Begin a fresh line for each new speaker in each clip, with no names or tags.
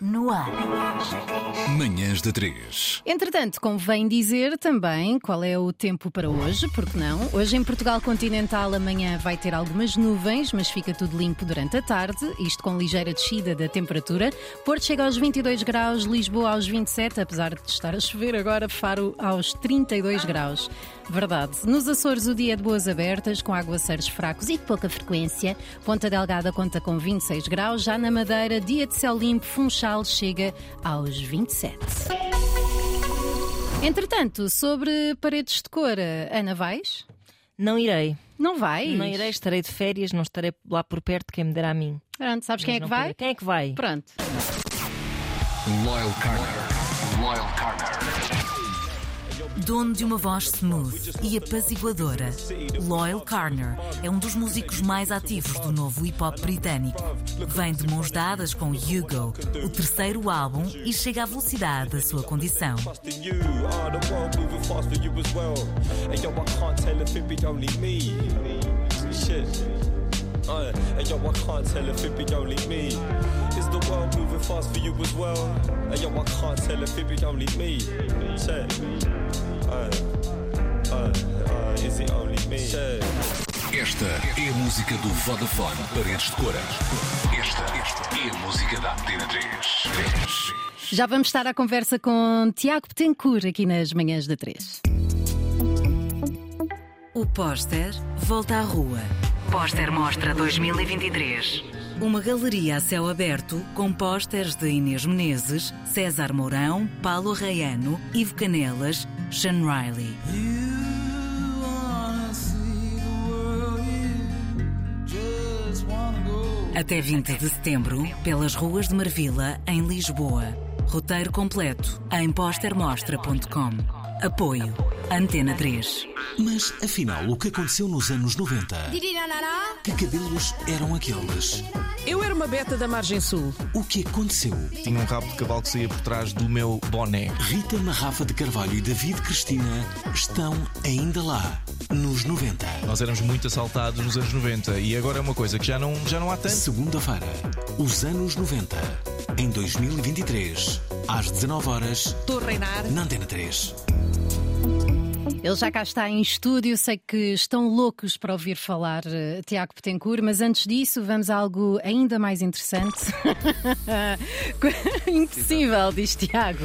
no ar.
Manhãs da 3.
Entretanto, convém dizer também qual é o tempo para hoje, porque não? Hoje em Portugal continental amanhã vai ter algumas nuvens, mas fica tudo limpo durante a tarde, isto com ligeira descida da temperatura. Porto chega aos 22 graus, Lisboa aos 27, apesar de estar a chover agora, Faro aos 32 graus. Verdade. Nos Açores o dia é de boas abertas, com aguaceiros fracos e de pouca frequência. Ponta Delgada conta com 26 graus, já na Madeira, dia de céu limpo, Funchal chega aos 27. Entretanto, sobre paredes de cor, Ana vais?
Não irei.
Não vais?
Não irei, estarei de férias, não estarei lá por perto, quem me dera a mim.
Pronto, sabes quem é
Mas
que vai?
poderei. Quem é que vai?
Pronto.
Loyal Carter. Loyal Carter.
Dono de uma voz smooth e apaziguadora, Loyal Carner é um dos músicos mais ativos do novo hip hop britânico. Vem de mãos dadas com Hugo, o terceiro álbum, e chega à velocidade da sua condição.
Uh, and yo, I can't tell if it be only me. Is the world moving fast for you as well? And yo, I can't tell if it be only me. Uh, uh, uh, is it only me? Shit.
Esta é a música do Vodafone Paredes de Cora. Esta, esta é a música da Antena 3. 3.
Já vamos estar à conversa com Tiago Betancourt aqui nas manhãs da 3.
O póster volta à rua. Póster Mostra 2023. Uma galeria a céu aberto com pósteres de Inês Menezes, César Mourão, Paulo Arraiano, Ivo Canelas, Sean Riley. Até 20 de setembro, pelas ruas de Marvila, em Lisboa. Roteiro completo em postermostra.com. Apoio Antena 3.
Mas afinal, o que aconteceu nos anos 90? Que cabelos eram aqueles?
Eu era uma beta da margem sul.
O que aconteceu?
Tinha um rabo de cavalo que saía por trás do meu boné.
Rita Marrafa de Carvalho e David Cristina estão ainda lá, nos 90.
Nós éramos muito assaltados nos anos 90 e agora é uma coisa que já não, já não há tanto.
Segunda-feira, os anos 90, em 2023, às 19 horas,
Estou a reinar.
na Antena 3.
Ele já cá está em estúdio, sei que estão loucos para ouvir falar eh, Tiago Betancourt, mas antes disso vamos a algo ainda mais interessante. Impossível, diz Tiago.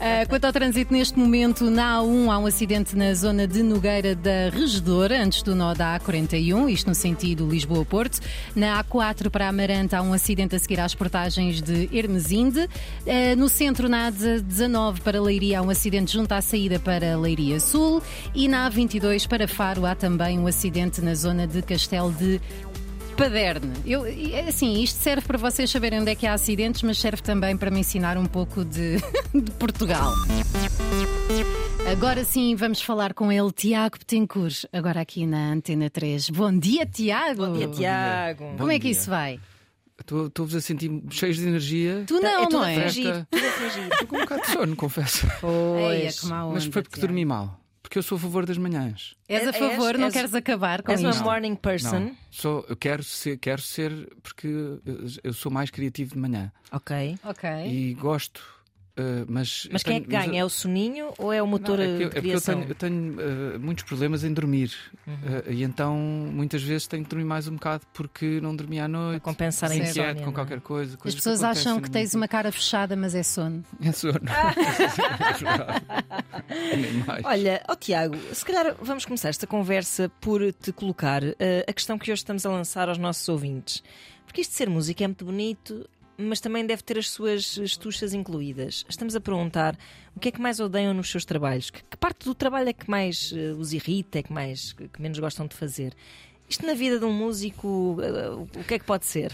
Eh, quanto ao trânsito neste momento, na A1 há um acidente na zona de Nogueira da Regedora, antes do nó da A41, isto no sentido Lisboa-Porto. Na A4 para Amarante há um acidente a seguir às portagens de Hermesinde. Eh, no centro, na A19 para Leiria, há um acidente junto à saída para Leiria Sul. E na A22 para Faro há também um acidente na zona de Castelo de Paderne. Eu, assim, isto serve para vocês saberem onde é que há acidentes, mas serve também para me ensinar um pouco de, de Portugal. Agora sim, vamos falar com ele, Tiago Betancourt, agora aqui na Antena 3. Bom dia, Tiago!
Bom dia, Tiago.
Como é que isso vai?
Estou-vos a sentir cheios de energia.
Tu não,
é tudo
não é?
a fingir.
Estou com um bocado de sono, confesso.
Eia, que má
Mas foi porque
Tiago.
dormi mal. Porque eu sou a favor das manhãs.
És a
És-
favor, não
és-
queres acabar com
És uma
isto?
morning person.
Não. Sou, eu quero ser, quero ser porque eu, eu sou mais criativo de manhã.
Ok.
Ok.
E gosto. Uh, mas
Mas quem é que
tenho- mas
ganha?
eu-
É o soninho ou é o motor
Não, é que, eu-
de
é porque eu
criação?
tenho, eu tenho, uh, muitos problemas em dormir.
Uhum.
Uh, e então muitas vezes tenho que dormir mais um bocado porque não dormi à noite.
Para compensar a insónia,
com
não é?
qualquer coisa.
As pessoas acham
acontecem
que tens uma cara fechada, mas é sono.
É sono. É verdade. Nem mais.
Olha, ó Tiago, se calhar vamos começar esta conversa por te colocar eh, a questão que hoje estamos a lançar aos nossos ouvintes. Porque isto de ser música é muito bonito, mas também deve ter as suas estuchas incluídas. Estamos a perguntar o que é que mais odeiam nos seus trabalhos? Que, que parte do trabalho é que mais eh, os irrita, é que, mais, que menos gostam de fazer? Isto na vida de um músico, eh, o que é que pode ser?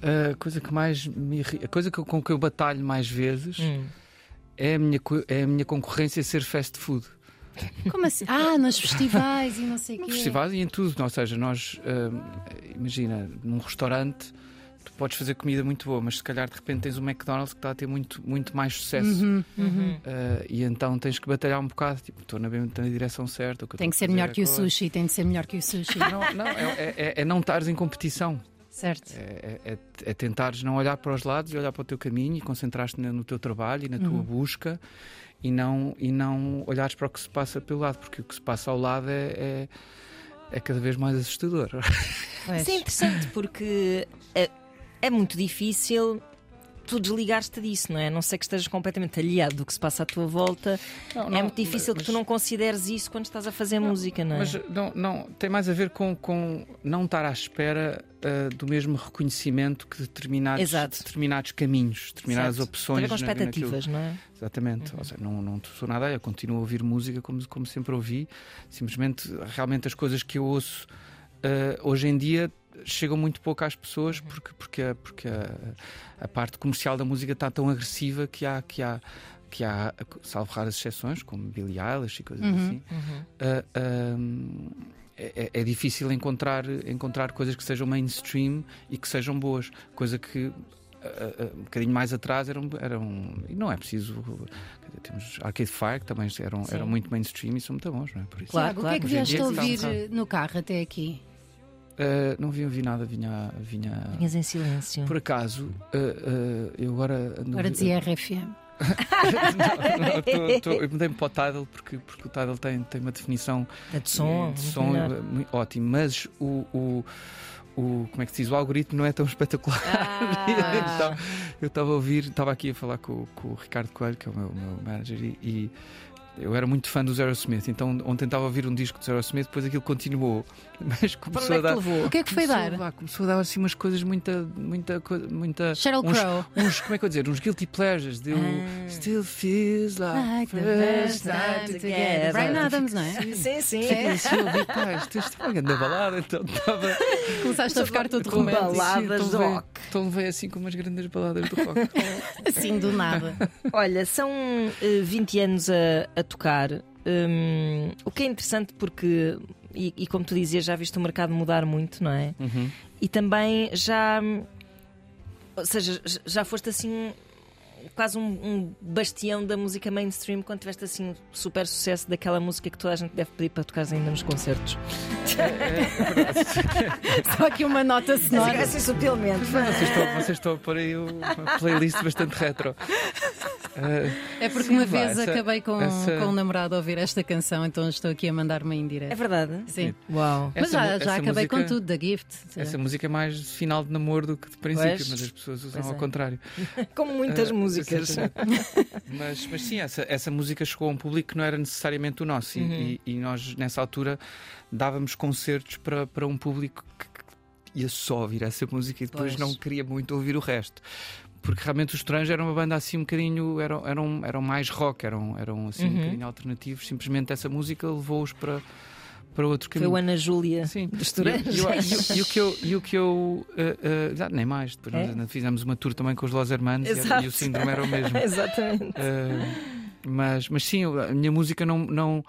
A coisa que mais me irri- a coisa que eu- com que eu batalho mais vezes
Hum.
é, a minha, é a minha concorrência ser fast food.
Como assim? Ah, nos festivais e não sei o quê.
festival e em tudo. Ou seja, nós, hum, imagina, num restaurante, tu podes fazer comida muito boa, mas se calhar de repente tens um McDonald's que está a ter muito, muito mais sucesso.
Uhum,
Uhum.
Uh, e então tens que batalhar um bocado. Tipo, estou na, na direção certa.
Tem que ser melhor
é
que o sushi, tem de ser melhor que o sushi.
Não, não, é, é- é não estares em competição.
Certo.
É, é, é tentares não olhar para os lados e olhar para o teu caminho e concentrar-te no teu trabalho e na tua busca e não, e não olhares para o que se passa pelo lado, porque o que se passa ao lado é, é, é cada vez mais assustador.
Pois.
Isso é interessante porque é, é muito difícil tu desligares-te disso, não é? A não sei que estejas completamente aliado do que se passa à tua volta.
Não,
é
não,
muito difícil
mas-
que tu não consideres isso quando estás a fazer música, não é?
Mas não, não, tem mais a ver com, com não estar à espera ah, do mesmo reconhecimento que determinados,
Exato.
determinados caminhos, determinadas
Certo.
opções.
Tem com
naquilo.
expectativas, não é?
Exatamente, ou seja, não, não sou nada, eu continuo a ouvir música como, como sempre ouvi, simplesmente, realmente as coisas que eu ouço eh, hoje em dia chegam muito pouco às pessoas porque, porque, a, porque a, a parte comercial da música está tão agressiva que há, que há, que há salvo raras exceções, como Billie Eilish e coisas assim, eh, ehm, é, é- é difícil encontrar, encontrar coisas que sejam mainstream e que sejam boas, coisa que ah, ah, um bocadinho mais atrás eram, eram e não é preciso temos Arcade Fire que também eram,
Sim.
eram muito mainstream e são muito bons não é por isso
Claro.
Tiago, o que é que vieste a
um
ouvir eh, no carro até aqui?
Ah, não vi ouvir nada vinha vinha
Vinhas em silêncio.
por acaso ah, ah, eu agora ando-
Agora dizia RFM.
não, não, tô- tô- eu mudei-me para o Tidal porque, porque o Tidal tem, tem uma definição
É de som,
de som muito ótimo mas o, o, o- como é que se diz o algoritmo não é tão espetacular
Ah.
então, eu estava a ouvir, estava aqui a falar com, com o Ricardo Coelho, que é o meu, meu manager, e, e eu era muito fã do Zero Smith, então ontem estava a ouvir um disco do Zero Smith, depois aquilo continuou, mas
Para
começou
onde
a
é que
dar.
levou?
O que é que foi
Começou,
dar?
vá, começou a dar assim umas coisas muita, muita, muita
Sheryl
uns,
Crow.
uns, como é que eu vou dizer, uns guilty pleasures, deu
Ah.
Still Feels Like,
Like the
first time
time
together.
together. Brian Adams, não é?
Sim, sim.
A pá, isto é uma grande balada, então estava.
Começaste a ficar todo romântico.
baladas
Sim,
de
então
rock.
Então veio assim com umas grandes baladas do rock.
Assim do nada.
Olha, são eh, 20 anos a, a tocar. Hum, o que é interessante porque, e, e como tu dizias, já viste o mercado mudar muito, não é?
Uhum.
E também já. Ou seja, já foste assim. Quase um, um bastião da música mainstream quando tiveste assim um super sucesso daquela música que toda a gente deve pedir para tocar ainda nos concertos.
Só aqui uma nota sonora.
Assim sutilmente.
Vocês estão, vocês estão a pôr aí uma playlist bastante retro.
É porque
Sim,
uma vez
essa-
acabei com,
essa-
com um namorado a ouvir esta canção, então estou aqui a mandar-me em
É
direto.
verdade?
Sim.
Uau.
Mas
essa
já,
mu-
já
essa
acabei com
música-
tudo, da Gift.
essa música é mais de final de namoro do que de princípio,
Pois.
mas as pessoas usam ao
é.
contrário.
Como muitas
Ah,
músicas.
mas, mas sim, essa, essa música chegou a um público que não era necessariamente o nosso. E-
Uhum.
E, e nós, nessa altura, dávamos concertos para, para um público que, que ia só ouvir essa música e depois
Pois.
não queria muito ouvir o resto. Porque realmente os Estranhos eram uma banda assim um bocadinho. eram, eram, eram mais rock, eram, eram assim um
Uhum.
bocadinho alternativos. Simplesmente essa música levou-os para, para outro
Foi
caminho.
o Ana Júlia
Sim,
dos
e, o que eu, e o que eu eh, já, nem mais, depois
É?
nós fizemos uma tour também com os Los Hermanos e, era- e o síndrome era o mesmo.
Exatamente.
Eh, mas, mas sim, a minha música não, não,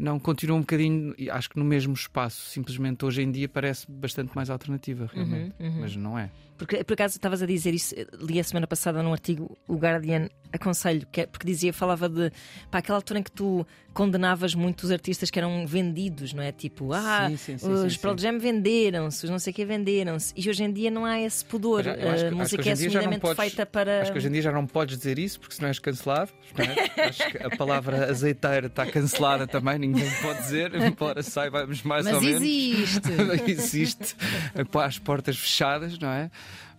não continua um bocadinho, acho que no mesmo espaço. Simplesmente hoje em dia parece bastante mais alternativa, realmente.
Uhum, uhum.
Mas não é.
Porque por acaso estavas a dizer isso, li a semana passada num artigo, o Guardian aconselho, que é- porque dizia, falava de para aquela altura em que tu condenavas muito os artistas que eram vendidos, não é? Tipo, ah,
Sim, sim, sim,
os Pearl. Jam venderam-se, os não sei o que venderam-se, e hoje em dia não há esse pudor.
Eu já- eu acho que-
a música é
já
assumidamente
podes-
feita para.
Acho que hoje em dia já não podes dizer isso porque senão és cancelado. não é? Acho que a palavra azeiteira está cancelada também, ninguém pode dizer, embora saibamos mais
Mas
ou menos.
existe.
existe com as portas fechadas, não é?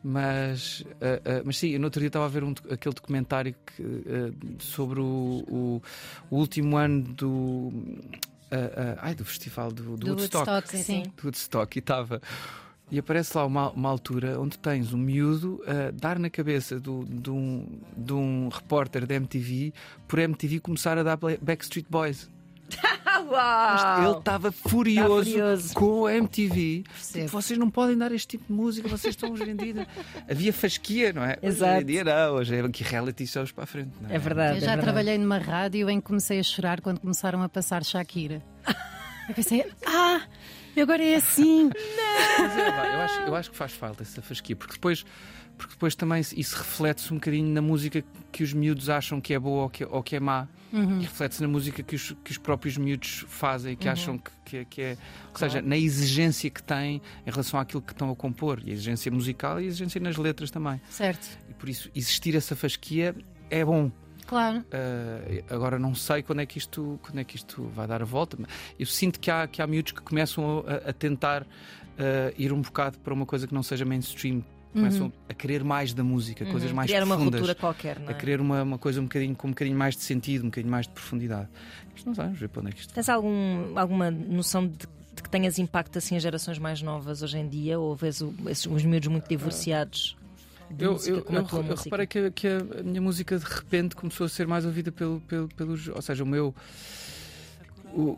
Mas, ah, ah, mas sim, eu no outro dia estava a ver um, aquele documentário que, ah, sobre o, o- o último ano do. ai, do festival do, do,
Do
Woodstock.
Woodstock, sim.
Do Woodstock, e estava. E aparece lá uma, uma altura onde tens um miúdo a dar na cabeça do, de, um, de um repórter da MTV por MTV começar a dar Backstreet Boys.
Uau!
Ele estava furioso,
Tá furioso.
com a MTV.
Percebo.
Tipo, vocês não podem dar este tipo de música, vocês estão hoje em dia. Havia fasquia, não é? Hoje
Exato.
em dia não, hoje é que reality shows para a frente. Não é?
É verdade.
Eu
é
já
verdade.
trabalhei numa rádio em que comecei a chorar quando começaram a passar Shakira. Eu pensei, ah, agora é assim.
Mas é, vá, eu, acho, eu acho que faz falta essa fasquia, porque depois, porque depois também isso reflete-se um bocadinho na música que os miúdos acham que é boa ou que, ou que é má.
Uhum.
E reflete-se na música que os, que os próprios miúdos fazem, que
Uhum.
acham que, que, é- que é. Ou seja, na exigência que têm em relação àquilo que estão a compor. E a exigência musical e a exigência nas letras também.
Certo,
E por isso, existir essa fasquia é bom.
Claro.
Uh, agora não sei quando é que isto quando é que isto vai dar a volta. mas Eu sinto que há que há miúdos que começam a, a tentar uh, ir um bocado para uma coisa que não seja mainstream, começam a querer mais da música, coisas mais
Uhum. Criar uma
profundas.
ruptura qualquer, não
a
é?
querer uma, uma coisa um bocadinho, com um bocadinho mais de sentido, um bocadinho mais de profundidade. Mas não sei, vamos ver para onde é que isto
Tens algum, alguma noção de, de que tenhas impacto assim em gerações mais novas hoje em dia? Ou vês o- esses, os miúdos muito divorciados de
Eu,
música
eu,
como a
eu,
tua
eu
música?
reparei que, que a minha música de repente começou a ser mais ouvida pelo, pelo, pelos. Ou seja, o meu. O,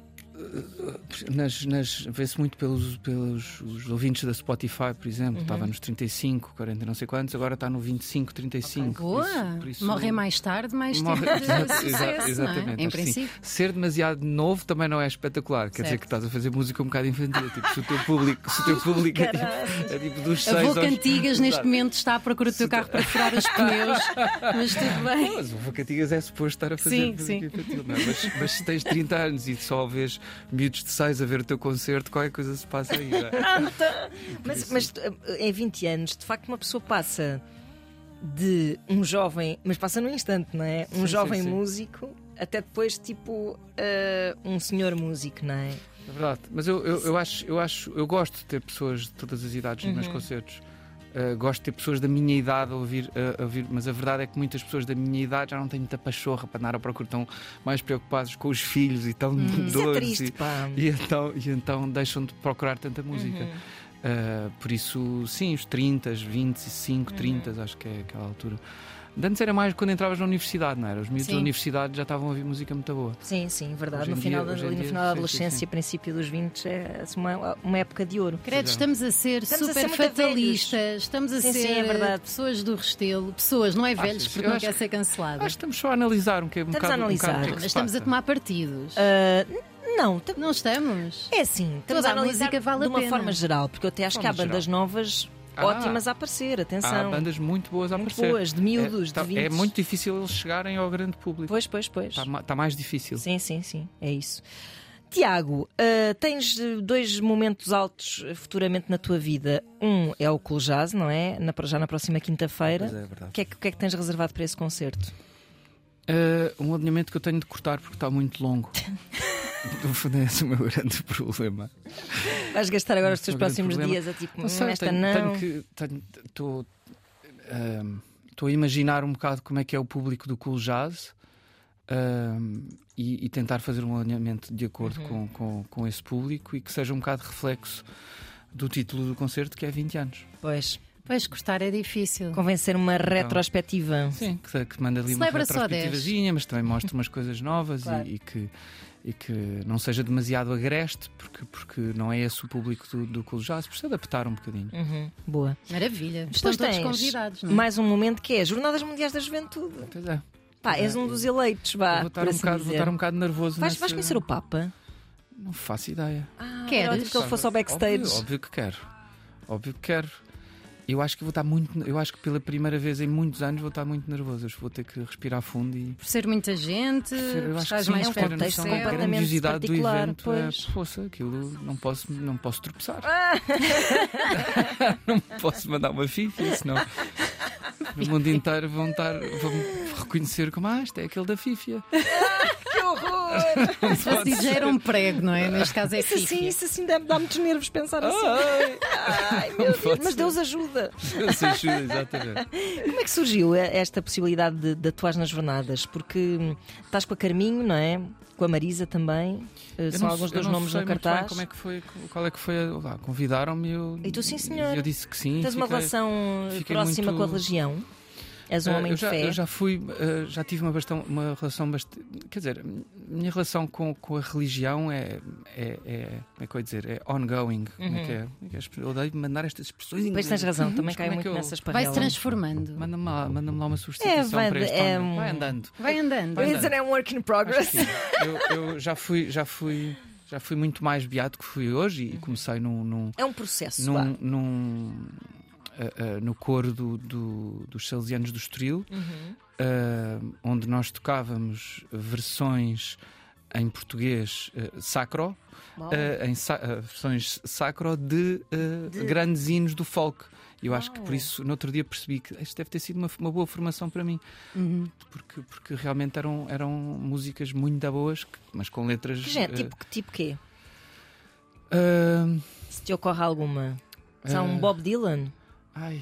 nas, nas, vê-se muito pelos, pelos os ouvintes da Spotify, por exemplo.
Uhum.
Estava nos 35, 40 não sei quantos, agora está no 25, 35. Por
Boa!
isso- por isso-
Morrem mais tarde, mais tempo
Morre-
de
Exato,
sucesso,
exa-
não é?
exatamente.
Em
acho que sim.
princípio.
Ser demasiado novo também não é espetacular. Quer dizer
Certo.
que estás a fazer música um bocado infantil. Tipo, se o teu público, se o teu público é, tipo, é tipo dos
A
6
Volca
aos...
Antigas neste
Exato.
momento está à procura do teu carro para furar os pneus, mas tudo bem.
Mas o Vacantigas é suposto estar a fazer
Sim,
música
sim.
infantil, não é? mas, mas se tens 30 anos e só vês miúdos de 6 a ver o teu concerto, qualquer coisa se passa aí. é?
Mas, mas eh, em 20 anos, de facto, uma pessoa passa de um jovem, mas passa num instante, não é? Um
Sim,
jovem
sim, sim.
músico até depois, tipo, eh, um senhor músico, não é?
É verdade. Mas eu, eu, eu acho, eu acho, eu gosto de ter pessoas de todas as idades nos meus
Uhum.
concertos. Uh, gosto de ter pessoas da minha idade a ouvir, a- a ouvir, mas a verdade é que muitas pessoas da minha idade já não têm muita pachorra para andar à procura, estão mais preocupados com os filhos e estão
Uhum. Isso é triste,
e,
pá.
e então, e então deixam de procurar tanta música.
Uhum.
Uh, por isso, sim, os 30, 25,
Uhum.
30, acho que é aquela altura. De Antes era mais quando entravas na universidade, não era? Os miúdos
Sim.
da universidade já estavam a ouvir música muito boa.
Sim, sim, verdade.
Hoje
No final,
dia-
da, no final da adolescência,
sim.
princípio dos 20, é assim, uma, uma época de ouro.
Credo, estamos a ser
Estamos a
super
ser muito
fatalistas, estamos a
Sim,
ser
sim, é verdade.
pessoas do restelo, pessoas, não é velhos,
Achas?
porque não quer
que-
ser cancelado.
Acho que estamos só a analisar um, que, um
Estamos a
um
analisar.
é que
Mas
se
estamos a
passa.
tomar partidos.
Ah, não,
Não estamos?
é assim, estamos
Toda
a
a
analisar
música vale a
de uma
pena.
forma geral, porque eu até acho que há bandas novas
Ah.
ótimas a aparecer,
Há
atenção.
bandas muito boas a
Muito
aparecer.
boas, de miúdos,
é, tá-
de
é
20.
muito difícil eles chegarem ao grande público.
Pois, pois, pois.
Está tá mais difícil.
Sim, sim, sim, é isso. Tiago, ah, tens eh, dois momentos altos eh, futuramente na tua vida. Um é o Cool Jazz, não é? Na, já na próxima quinta-feira.
Pois é, é verdade.
O que é, que, que é que tens reservado para esse concerto?
Uh, um alinhamento que eu tenho de cortar porque está muito longo. Fundo, é esse o meu grande problema.
Vais gastar agora os teus próximos
problema.
dias a tipo,
Não sei,
"Hum, esta
tenho,
não.
tenho que. tenho- Estou ahm, estou a imaginar um bocado como é que é o público do cool jazz ahm, e, e tentar fazer um alinhamento de acordo
Uhum.
com, com, com esse público e que seja um bocado reflexo do título do concerto, que é 20 anos.
Pois,
Pois, cortar é difícil.
convencer uma retrospectiva.
Sim, que, que manda ali uma
Celebra 10.
retrospectivazinha, mas também mostra umas coisas novas e-
Claro.
e, que, e que não seja demasiado agreste, porque, porque não é esse o público do, do cool jazz, precisa adaptar um bocadinho.
Uhum, boa.
Maravilha. Estão
Depois
todos
tens
convidados, não é?
mais um momento que é as Jornadas Mundiais da Juventude.
Pois é.
Pá, és um dos eleitos, vá.
Vou estar, um
assim
bocado, vou estar um bocado nervoso.
Vais,
nessa-
vais conhecer o Papa?
Não faço ideia.
Ah,
Queres?
ótimo que ele fosse ao backstage.
Óbvio, óbvio que quero. Óbvio que quero. Eu acho que vou estar muito. Eu acho que pela primeira vez em muitos anos vou estar muito nervoso. Vou ter que respirar fundo e.
Por ser muita gente,
Eu acho que sim,
mais
é um contexto
a grandiosidade do evento
pois.
é, poça, aquilo não posso, não posso tropeçar. não posso mandar uma fifa, senão no mundo inteiro vão estar, vão reconhecer como ah, este é aquele da Fifia.
Que horror!
Se fosse dizer, já era um prego, não é? Neste caso é
Isso assim,
fifi.
isso assim dá, dá muitos nervos pensar assim.
Ai,
Ai, meu Deus, mas. Deus ajuda.
Deus ajuda, exatamente.
Como é que surgiu esta possibilidade de, de atuar nas jornadas? Porque hum, estás com a Carminho, não é? Com a Marisa também. Eh,
Eu
São
não-
alguns dos nomes
sei
no
muito bem
cartaz.
Como é que foi, qual é que foi? lá, Convidaram-me e eu.
E tu, sim, senhor.
Eu disse que sim.
Tens uma
fiquei-
relação
fiquei
próxima
muito-
com a És um
Ah,
homem
eu
de
já,
fé?
eu já fui, ah, já tive uma, bastante, uma relação bastante. Quer dizer, a minha relação com, com a religião é, é, é. Como é que eu ia dizer? É ongoing. É que é? Como é que é? Eu odeio mandar estas expressões. em
Uhum. Pois tens razão, também
Mas
cai
é
muito
que eu-
nessas
Vai se
parrelas.
transformando.
Manda-me lá, manda lá uma substituição
É, vai-
para este
é um-
Vai andando.
Vai andando.
Vai andando.
an work in progress.
Eu, eu já fui, já fui, já fui muito mais beato que fui hoje e comecei num, num,
É um processo.
num, num, uh, no coro do, do, dos Salesianos do Estoril, uh, onde nós tocávamos versões em português uh, sacro, uh, em sa uh, versões sacro de, de, grandes hinos do folk. Eu acho que por isso, no outro dia, percebi que isto deve ter sido uma, uma boa formação para mim, uhum. porque, porque realmente eram, eram músicas muito boas, mas com letras.
Que gente, tipo, tipo quê? Se te ocorre alguma? São um Bob Dylan?
Ai,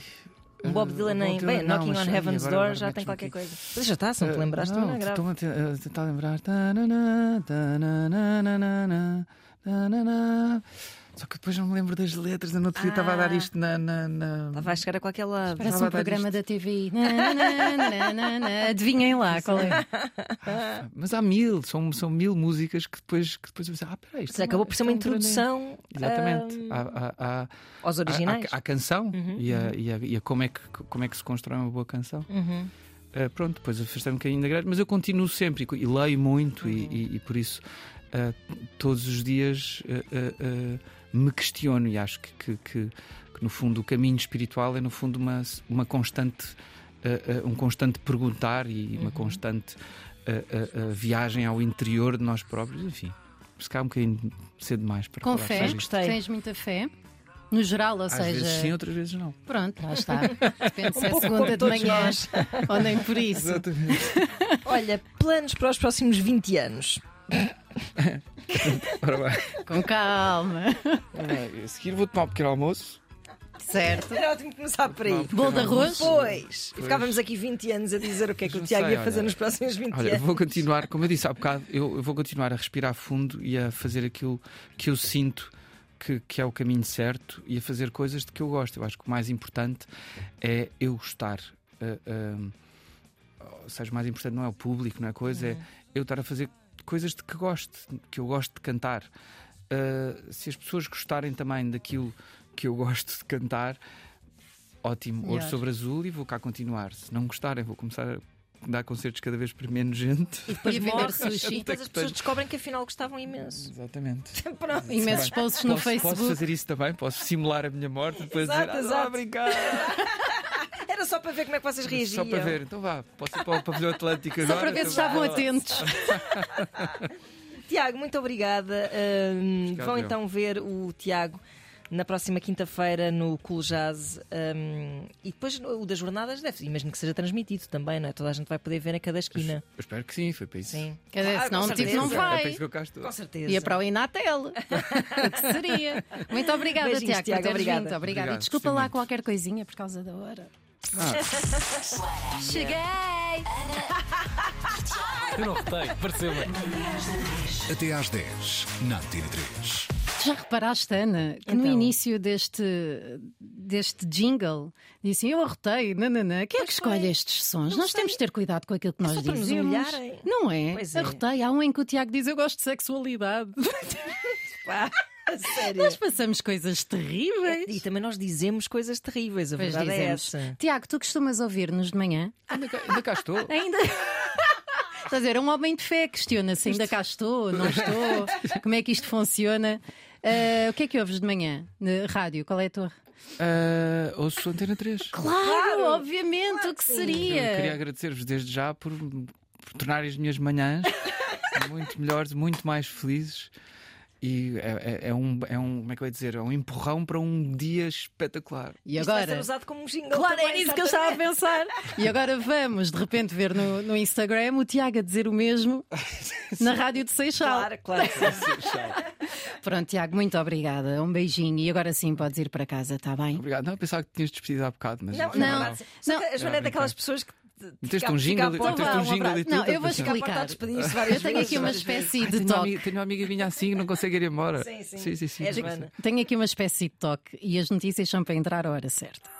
um Bob Dylan em. Bem, não, Knocking on Heaven's Door agora já tem qualquer coisa. Mas já está, se não te lembraste, não, não é grave.
Estou a tentar lembrar. Só que depois não me lembro das letras. Eu não dia estava a dar isto na. na, na...
Vai chegar a qualquer lado.
Parece um programa isto. da TV. Adivinhem lá qual é.
Ah, mas há mil, são, são mil músicas que depois, que depois eu pensei, ah, peraí.
Isto acabou por ser uma introdução.
Exatamente. Um... À, à,
aos originais.
À, canção uhum, e, a, e, a, e a como, é que, como é que se constrói uma boa canção. Uhum. Uh, pronto, depois afastei um bocadinho da grade, mas eu continuo sempre e, e leio muito uhum. e, e, por isso uh, todos os dias. Uh, me questiono e acho que, que, que, que, no fundo o caminho espiritual é no fundo uma, uma constante uh, uh, um constante perguntar e uma uhum. constante uh, viagem ao interior de nós próprios enfim se calhar um bocadinho cedo demais para
com fé gostei tens muita fé no geral, ou
Às
seja.
Vezes sim, outras vezes não.
Pronto, lá está. Depende se é segunda de manhã ou nem por isso.
Exatamente.
Olha, planos para os próximos 20 anos.
Com calma.
a seguir vou tomar um pequeno almoço.
Certo.
Era ótimo começar por aí.
Bolo de arroz?
Pois. E ficávamos aqui 20 anos a dizer o que é que o Tiago ia fazer olha, nos próximos 20
olha,
anos.
Eu vou continuar, como eu disse há bocado, eu, eu, vou continuar a respirar fundo e a fazer aquilo que eu sinto que, que, é o caminho certo e a fazer coisas de que eu gosto. Eu acho que o mais importante é eu gostar. Uh, uh, ou seja, o mais importante não é o público, não é coisa, é uhum. é eu estar a fazer coisas de que gosto, que eu gosto de cantar. Uh, se as pessoas gostarem também daquilo que eu gosto de cantar, ótimo, Melhor. sobre azul e vou cá continuar. Se não gostarem, vou começar a dar concertos cada vez para menos gente.
E depois vender sushi. E depois as pessoas descobrem que afinal gostavam imenso.
Exatamente.
Pronto.
Imensos posts no
posso,
Facebook.
Posso fazer isso também? Posso simular a minha morte e depois exato, dizer, ah, brincar.
Era só para ver como é que vocês reagiam.
Só para ver, então vá, posso ir para o pavilhão Atlântico agora.
Só para ver
então
se estavam atentos.
Tiago, muito obrigada. Um, vão então ver o Tiago na próxima quinta-feira no Cool Jazz um, e depois o das jornadas deve, imagino que seja transmitido também, não é? Toda a gente vai poder ver a cada esquina.
Eu espero que sim, foi para isso.
Sim.
Quer dizer, ah, senão o tipo não vai. É
para isso que eu cá estou.
Com certeza.
Ia para o Inatel. o que seria? Muito obrigada,
Beijinhos,
Tiago,
Tiago
por
obrigada.
Vindo. Obrigada. Obrigado, e desculpa lá qualquer coisinha por causa da hora.
Ah.
Cheguei!
Eu não retei, pareceu-me. Até às 10, na Antena 3.
Já reparaste, Ana, que então. no início deste, deste jingle disse eu arrotei, nananã. Quem é que escolhe estes sons? Não nós sei. temos de ter cuidado com aquilo que
é
nós dizemos. Não é?
Pois é.
Arrotei. Há um em que o Tiago diz eu gosto de sexualidade.
Pá. Sério?
Nós passamos coisas terríveis.
E também nós dizemos coisas terríveis, a pois verdade dizemos. é essa.
Tiago, tu costumas ouvir-nos de manhã?
Ainda cá, ainda cá estou.
Ainda. Estás a dizer, é um homem de fé, questiona-se, ainda cá estou, não estou, como é que isto funciona. Uh, o que é que ouves de manhã? Na rádio, qual é a tua?
Uh, ouço Antena 3.
Claro, claro obviamente, claro o que sim. seria.
Eu queria agradecer-vos desde já por, por tornarem as minhas manhãs muito melhores, muito mais felizes. E é, é, é, um, é um, como é que eu ia dizer? É um empurrão para um dia espetacular.
E agora? Isto vai ser usado como um jingle
Claro,
também,
era isso que eu estava a pensar. e agora vamos, de repente, ver no, no Instagram o Tiago a dizer o mesmo na rádio de Seixal.
Claro, claro.
Pronto, Tiago, muito obrigada. Um beijinho. E agora sim podes ir para casa, está bem?
Obrigado. Não, eu pensava que tinhas despedido há bocado, mas.
Não, não. não. não. A Joana é daquelas pessoas que
Meteste um jingle, meteste um jingle e tudo.
Não, eu vou explicar. Eu tenho aqui uma espécie de toque.
Tenho uma amiga minha assim que não consegue ir embora.
Sim, sim. sim, sim, sim.
Tenho aqui uma espécie de toque e as notícias são para entrar a hora certa.